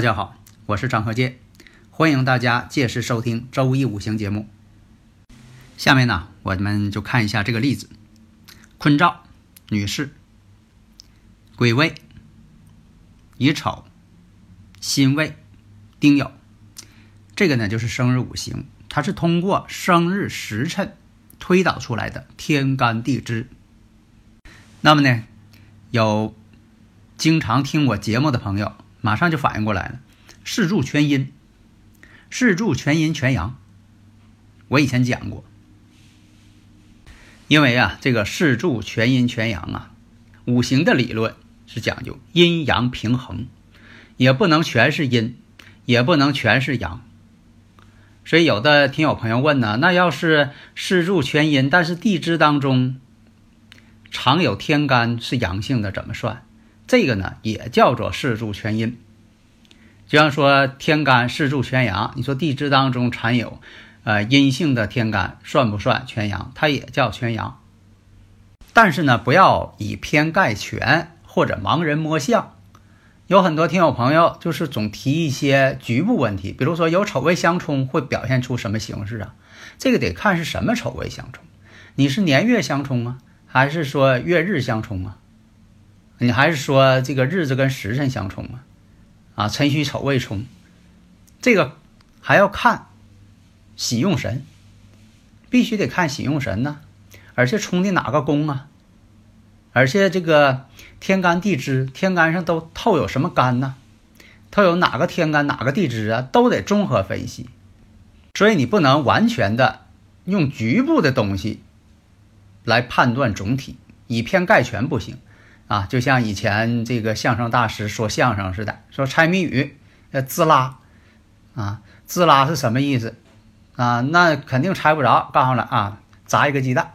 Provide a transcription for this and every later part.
大家好，我是张和介，欢迎大家届时收听周易五行节目。下面呢，我们就看一下这个例子：坤兆，女士，癸未、乙丑、辛未、丁酉。这个呢，就是生日五行，它是通过生日时辰推导出来的天干地支。那么呢，有经常听我节目的朋友。马上就反应过来了，四柱全阴，四柱全阴全阳。我以前讲过，因为啊，这个四柱全阴全阳啊，五行的理论是讲究阴阳平衡，也不能全是阴，也不能全是阳。所以有的听友朋友问呢，那要是四柱全阴，但是地支当中常有天干是阳性的，怎么算？这个呢也叫做四柱全阴，就像说天干四柱全阳，你说地支当中产有，呃阴性的天干算不算全阳？它也叫全阳。但是呢，不要以偏概全或者盲人摸象。有很多听友朋友就是总提一些局部问题，比如说有丑未相冲会表现出什么形式啊？这个得看是什么丑未相冲，你是年月相冲啊，还是说月日相冲啊？你还是说这个日子跟时辰相冲啊？啊，辰戌丑未冲，这个还要看喜用神，必须得看喜用神呢。而且冲的哪个宫啊？而且这个天干地支，天干上都透有什么干呢？透有哪个天干哪个地支啊？都得综合分析。所以你不能完全的用局部的东西来判断总体，以偏概全不行。啊，就像以前这个相声大师说相声似的，说猜谜语，呃，滋啦，啊，滋啦是什么意思？啊，那肯定猜不着。告诉了啊，砸一个鸡蛋，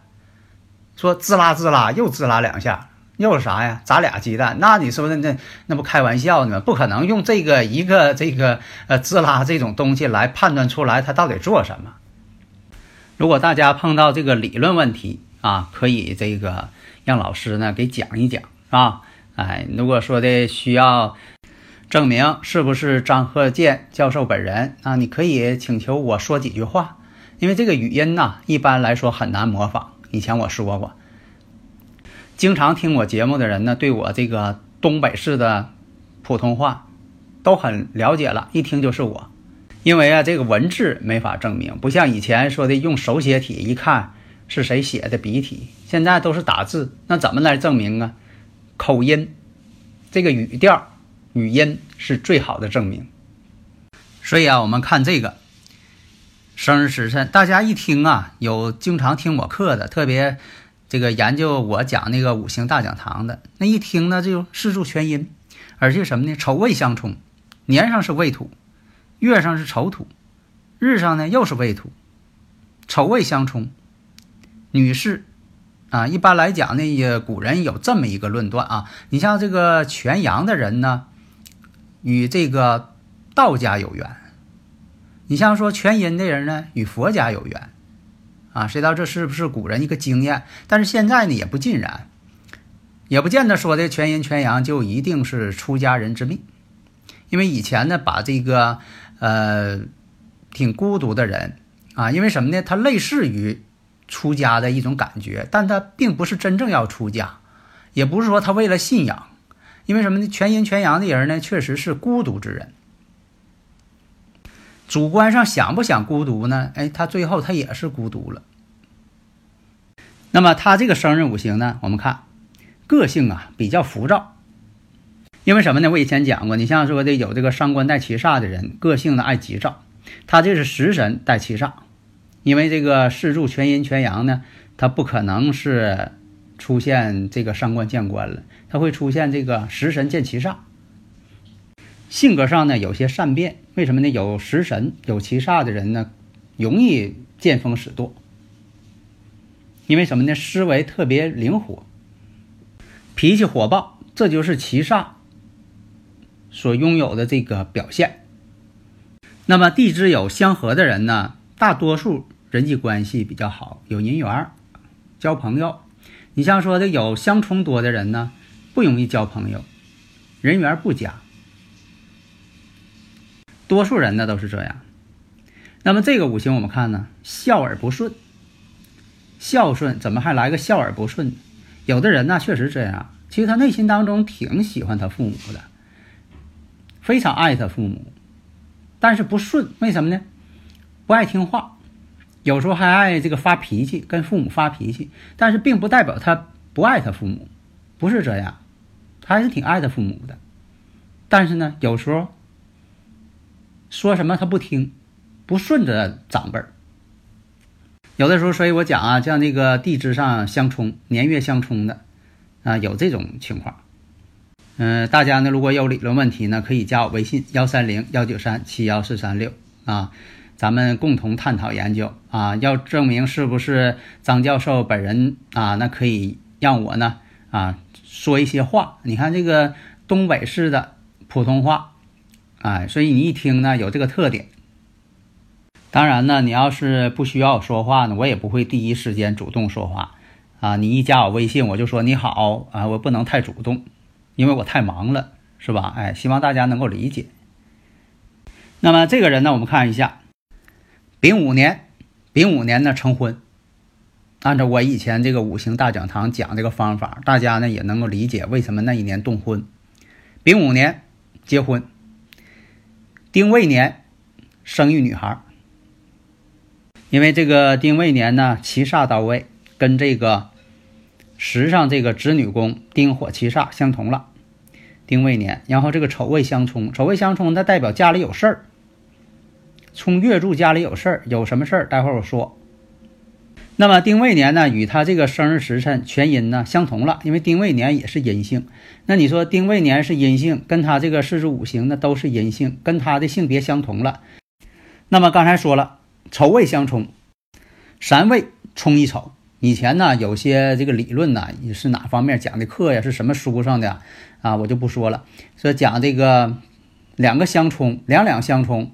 说滋啦滋啦又滋啦两下，又是啥呀？砸俩鸡蛋？那你说那那那不开玩笑呢？不可能用这个一个这个呃滋啦这种东西来判断出来它到底做什么。如果大家碰到这个理论问题啊，可以这个让老师呢给讲一讲。啊，哎，如果说的需要证明是不是张鹤剑教授本人啊，你可以请求我说几句话，因为这个语音呢，一般来说很难模仿。以前我说过，经常听我节目的人呢，对我这个东北式的普通话都很了解了，一听就是我。因为啊，这个文字没法证明，不像以前说的用手写体，一看是谁写的笔体，现在都是打字，那怎么来证明啊？口音，这个语调、语音是最好的证明。所以啊，我们看这个生日时辰，大家一听啊，有经常听我课的，特别这个研究我讲那个五行大讲堂的，那一听呢，就四柱全阴，而且什么呢？丑未相冲，年上是未土，月上是丑土，日上呢又是未土，丑未相冲，女士。啊，一般来讲呢，也古人有这么一个论断啊。你像这个全阳的人呢，与这个道家有缘；你像说全阴的人呢，与佛家有缘。啊，谁知道这是不是古人一个经验？但是现在呢，也不尽然，也不见得说的全阴全阳就一定是出家人之命。因为以前呢，把这个呃挺孤独的人啊，因为什么呢？他类似于。出家的一种感觉，但他并不是真正要出家，也不是说他为了信仰，因为什么呢？全阴全阳的人呢，确实是孤独之人。主观上想不想孤独呢？哎，他最后他也是孤独了。那么他这个生日五行呢，我们看个性啊比较浮躁，因为什么呢？我以前讲过，你像说的有这个伤官带七煞的人，个性呢爱急躁，他这是食神带七煞。因为这个四柱全阴全阳呢，它不可能是出现这个伤官见官了，它会出现这个食神见七煞。性格上呢有些善变，为什么呢？有食神有七煞的人呢，容易见风使舵。因为什么呢？思维特别灵活，脾气火爆，这就是七煞所拥有的这个表现。那么地支有相合的人呢，大多数人际关系比较好，有人缘，交朋友。你像说的有相冲多的人呢，不容易交朋友，人缘不佳。多数人呢都是这样。那么这个五行我们看呢，孝而不顺。孝顺怎么还来个孝而不顺？有的人呢确实这样，其实他内心当中挺喜欢他父母的，非常爱他父母，但是不顺，为什么呢？不爱听话，有时候还爱这个发脾气，跟父母发脾气，但是并不代表他不爱他父母，不是这样，他还是挺爱他父母的，但是呢，有时候说什么他不听，不顺着长辈儿。有的时候，所以我讲啊，像那个地支上相冲、年月相冲的，啊，有这种情况。嗯，大家呢如果有理论问题呢，可以加我微信幺三零幺九三七幺四三六啊，咱们共同探讨研究啊。要证明是不是张教授本人啊，那可以让我呢啊说一些话。你看这个东北式的普通话，哎，所以你一听呢有这个特点。当然呢，你要是不需要说话呢，我也不会第一时间主动说话，啊，你一加我微信，我就说你好啊，我不能太主动，因为我太忙了，是吧？哎，希望大家能够理解。那么这个人呢，我们看一下，丙午年，丙午年呢成婚，按照我以前这个五行大讲堂讲这个方法，大家呢也能够理解为什么那一年动婚。丙午年结婚，丁未年生育女孩。因为这个丁未年呢，七煞到位，跟这个时上这个子女宫丁火七煞相同了。丁未年，然后这个丑未相冲，丑未相冲，它代表家里有事儿。冲月柱家里有事儿，有什么事儿？待会儿我说。那么丁未年呢，与他这个生日时辰全阴呢相同了，因为丁未年也是阴性。那你说丁未年是阴性，跟他这个四柱五行呢都是阴性，跟他的性别相同了。那么刚才说了。丑未相冲，三未冲一丑。以前呢，有些这个理论呢，也是哪方面讲的课呀？是什么书上的啊？我就不说了。说讲这个两个相冲，两两相冲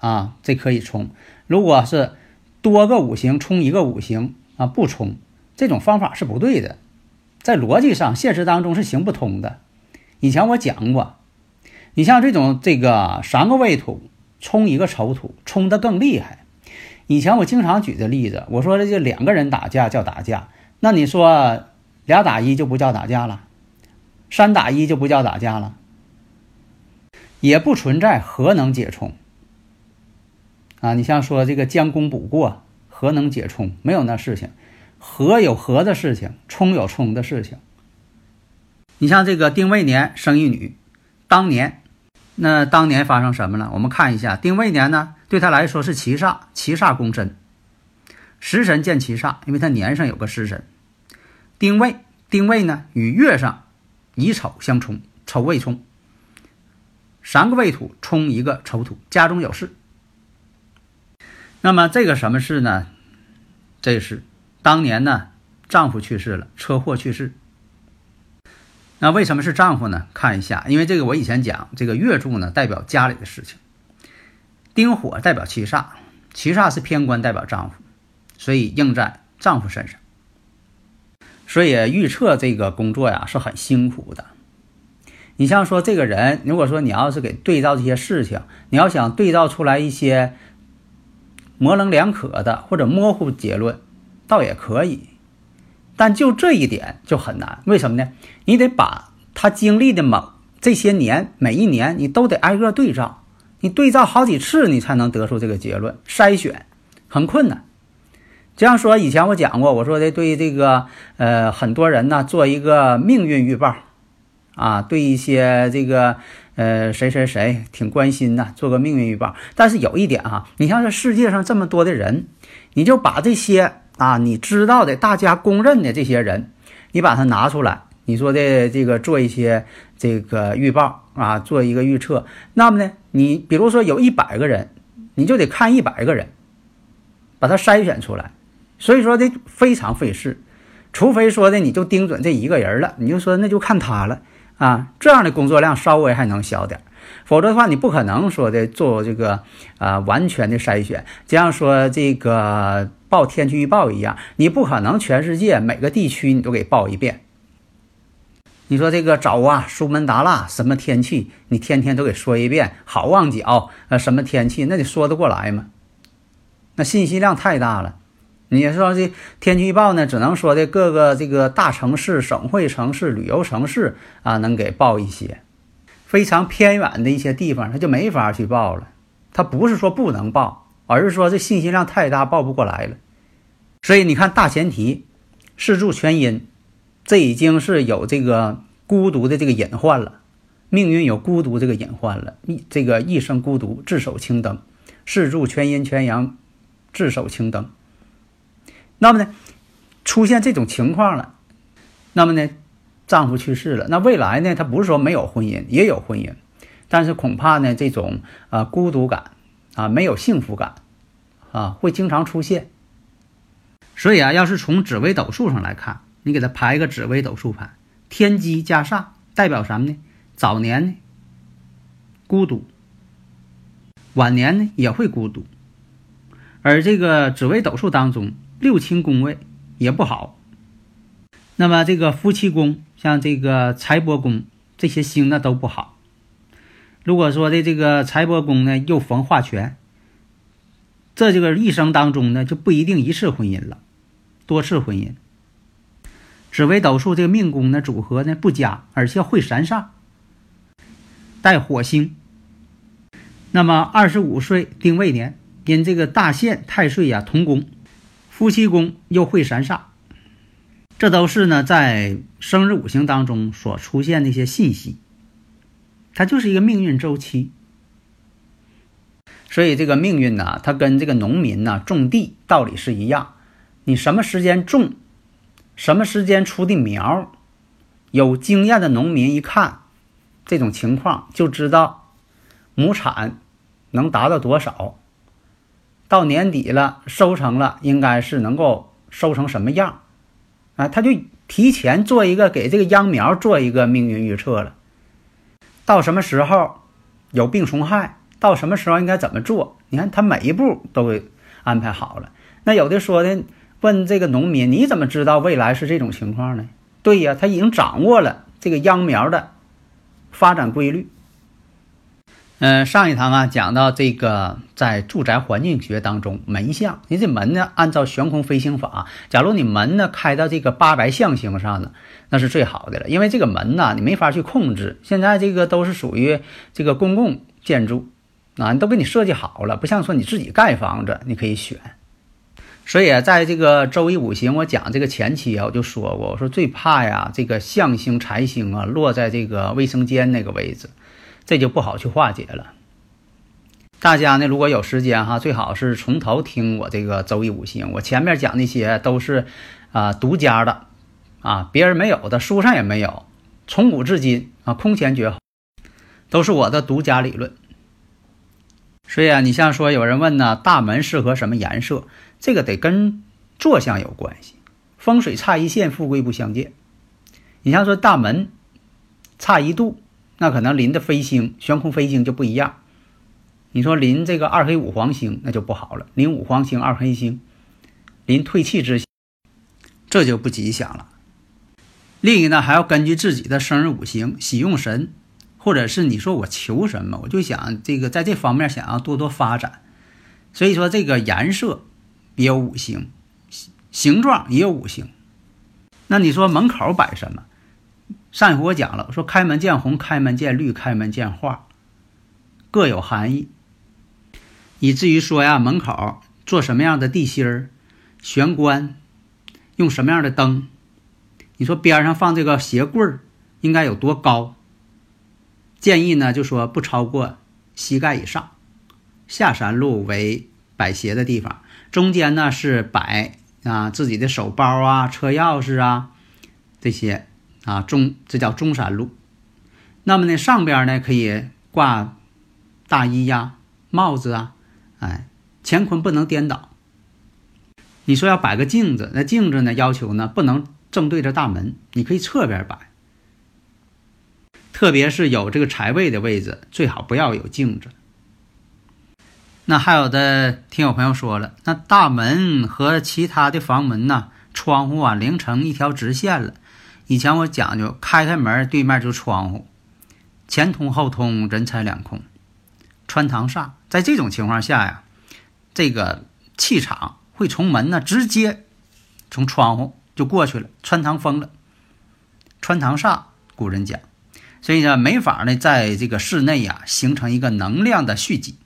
啊，这可以冲。如果是多个五行冲一个五行啊，不冲，这种方法是不对的，在逻辑上、现实当中是行不通的。以前我讲过，你像这种这个三个未土冲一个丑土，冲的更厉害。以前我经常举的例子，我说这就两个人打架叫打架，那你说俩打一就不叫打架了，三打一就不叫打架了，也不存在核能解冲啊！你像说这个将功补过，核能解冲，没有那事情，核有核的事情，冲有冲的事情。你像这个丁未年生一女，当年。那当年发生什么了？我们看一下丁未年呢，对他来说是七煞，七煞攻身，食神见七煞，因为他年上有个食神。丁未，丁未呢与月上乙丑相冲，丑未冲，三个未土冲一个丑土，家中有事。那么这个什么事呢？这是当年呢丈夫去世了，车祸去世。那为什么是丈夫呢？看一下，因为这个我以前讲，这个月柱呢代表家里的事情，丁火代表七煞，七煞是偏官代表丈夫，所以应在丈夫身上。所以预测这个工作呀是很辛苦的。你像说这个人，如果说你要是给对照这些事情，你要想对照出来一些模棱两可的或者模糊结论，倒也可以。但就这一点就很难，为什么呢？你得把他经历的某这些年，每一年你都得挨个对照，你对照好几次，你才能得出这个结论。筛选很困难。这样说，以前我讲过，我说的对这个呃很多人呢做一个命运预报，啊，对一些这个呃，谁谁谁挺关心的，做个命运预报。但是有一点哈，你像这世界上这么多的人，你就把这些啊你知道的、大家公认的这些人，你把它拿出来，你说的这个做一些这个预报啊，做一个预测。那么呢，你比如说有一百个人，你就得看一百个人，把它筛选出来。所以说这非常费事，除非说的你就盯准这一个人了，你就说那就看他了。啊，这样的工作量稍微还能小点儿，否则的话，你不可能说的做这个啊完全的筛选。就像说这个报天气预报一样，你不可能全世界每个地区你都给报一遍。你说这个早啊，苏门答腊什么天气，你天天都给说一遍。好望角呃什么天气，那你说得过来吗？那信息量太大了。你说这天气预报呢，只能说的各个这个大城市、省会城市、旅游城市啊，能给报一些非常偏远的一些地方，它就没法去报了。它不是说不能报，而是说这信息量太大，报不过来了。所以你看，大前提四柱全阴，这已经是有这个孤独的这个隐患了，命运有孤独这个隐患了。一这个一生孤独，自守青灯，四柱全阴全阳，自守青灯。那么呢，出现这种情况了，那么呢，丈夫去世了，那未来呢，他不是说没有婚姻，也有婚姻，但是恐怕呢，这种啊孤独感啊没有幸福感啊会经常出现。所以啊，要是从紫微斗数上来看，你给他排一个紫微斗数盘，天机加煞代表什么呢？早年呢孤独，晚年呢也会孤独，而这个紫微斗数当中。六亲宫位也不好，那么这个夫妻宫，像这个财帛宫这些星呢都不好。如果说的这个财帛宫呢又逢化权，这这个一生当中呢就不一定一次婚姻了，多次婚姻。紫微斗数这个命宫呢组合呢不佳，而且会三煞，带火星。那么二十五岁丁未年，因这个大限太岁呀同宫。夫妻宫又会三煞，这都是呢在生日五行当中所出现的一些信息。它就是一个命运周期，所以这个命运呢，它跟这个农民呢种地道理是一样。你什么时间种，什么时间出的苗，有经验的农民一看这种情况，就知道亩产能达到多少。到年底了，收成了，应该是能够收成什么样？啊，他就提前做一个给这个秧苗做一个命运预测了。到什么时候有病虫害？到什么时候应该怎么做？你看他每一步都给安排好了。那有的说的问这个农民，你怎么知道未来是这种情况呢？对呀，他已经掌握了这个秧苗的发展规律。嗯，上一堂啊讲到这个，在住宅环境学当中，门向，你这门呢，按照悬空飞行法，假如你门呢开到这个八白象星上呢，那是最好的了，因为这个门呢，你没法去控制。现在这个都是属于这个公共建筑，啊，都给你设计好了，不像说你自己盖房子，你可以选。所以，在这个周易五行，我讲这个前期啊，我就说过，我说最怕呀，这个象星财星啊，落在这个卫生间那个位置。这就不好去化解了。大家呢，如果有时间哈，最好是从头听我这个周易五行。我前面讲那些都是啊独家的啊，别人没有的，书上也没有，从古至今啊空前绝后，都是我的独家理论。所以啊，你像说有人问呢，大门适合什么颜色？这个得跟坐向有关系。风水差一线，富贵不相见。你像说大门差一度。那可能临的飞星悬空飞星就不一样，你说临这个二黑五黄星那就不好了，临五黄星二黑星，临退气之星，这就不吉祥了。另一个呢，还要根据自己的生日五行、喜用神，或者是你说我求什么，我就想这个在这方面想要多多发展，所以说这个颜色也有五行，形状也有五行。那你说门口摆什么？上一回我讲了，说开门见红，开门见绿，开门见画，各有含义。以至于说呀，门口做什么样的地心儿，玄关用什么样的灯，你说边上放这个鞋柜儿应该有多高？建议呢就说不超过膝盖以上。下山路为摆鞋的地方，中间呢是摆啊自己的手包啊、车钥匙啊这些啊中这叫中山路。那么呢上边呢可以挂大衣呀、帽子啊，哎，乾坤不能颠倒。你说要摆个镜子，那镜子呢要求呢不能正对着大门，你可以侧边摆。特别是有这个财位的位置，最好不要有镜子。那还有的听友朋友说了，那大门和其他的房门呐、窗户啊，连成一条直线了。以前我讲究开开门，对面就窗户，前通后通，人财两空，穿堂煞。在这种情况下呀，这个气场会从门呢直接从窗户就过去了，穿堂风了，穿堂煞。古人讲。所以呢，没法呢，在这个室内呀，形成一个能量的蓄积，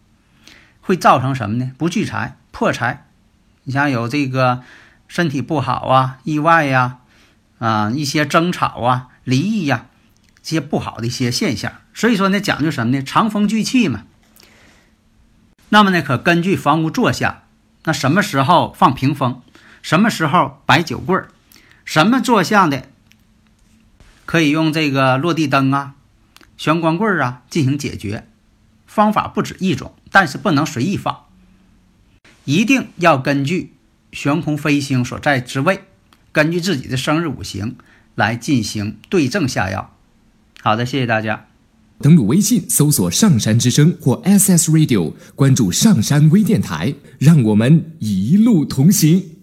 会造成什么呢？不聚财、破财。你像有这个身体不好啊、意外呀、啊一些争吵啊、离异呀，这些不好的一些现象。所以说呢，讲究什么呢？长风聚气嘛。那么呢，可根据房屋坐向，那什么时候放屏风，什么时候摆酒柜儿，什么坐向的。可以用这个落地灯啊、玄关柜儿啊进行解决，方法不止一种，但是不能随意放，一定要根据悬空飞星所在之位，根据自己的生日五行来进行对症下药。好的，谢谢大家。登录微信搜索“上山之声”或 “SS Radio”，关注上山微电台，让我们一路同行。